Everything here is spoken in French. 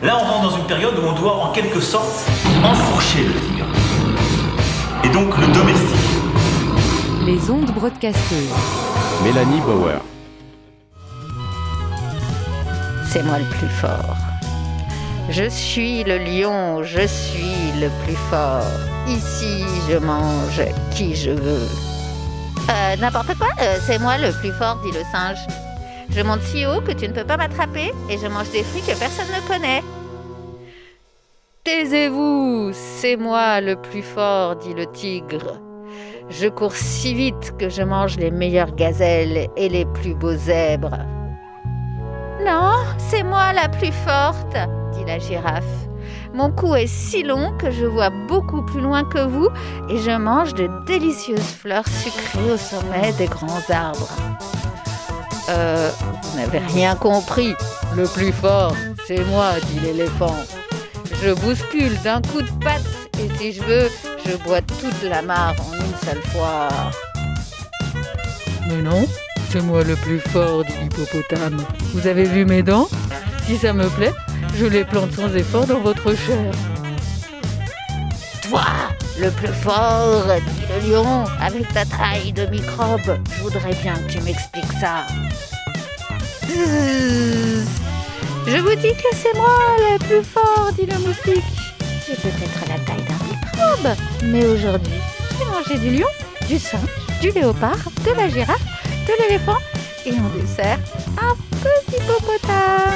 Là, on rentre dans une période où on doit en quelque sorte enfourcher le tigre. Et donc le domestiquer. Les ondes broadcasteuses. Mélanie Bauer. C'est moi le plus fort. Je suis le lion, je suis le plus fort. Ici, je mange qui je veux. Euh, n'importe quoi, euh, c'est moi le plus fort, dit le singe. Je monte si haut que tu ne peux pas m'attraper et je mange des fruits que personne ne connaît. Taisez-vous, c'est moi le plus fort, dit le tigre. Je cours si vite que je mange les meilleures gazelles et les plus beaux zèbres. Non, c'est moi la plus forte, dit la girafe. Mon cou est si long que je vois beaucoup plus loin que vous et je mange de délicieuses fleurs sucrées au sommet des grands arbres. Euh, vous n'avez rien compris. Le plus fort, c'est moi, dit l'éléphant. Je bouscule d'un coup de patte et si je veux, je bois toute la mare en une seule fois. Mais non, c'est moi le plus fort, dit l'hippopotame. Vous avez vu mes dents? Si ça me plaît, je les plante sans effort dans votre chair. Toi, le plus fort, dit le lion, avec ta taille de microbe, je voudrais bien que tu m'expliques ça. Je vous dis que c'est moi le plus fort, dit le moustique. J'ai peut-être la taille d'un microbe, mais aujourd'hui, j'ai mangé du lion, du singe, du léopard, de la girafe, de l'éléphant et en dessert, un petit hippopotame.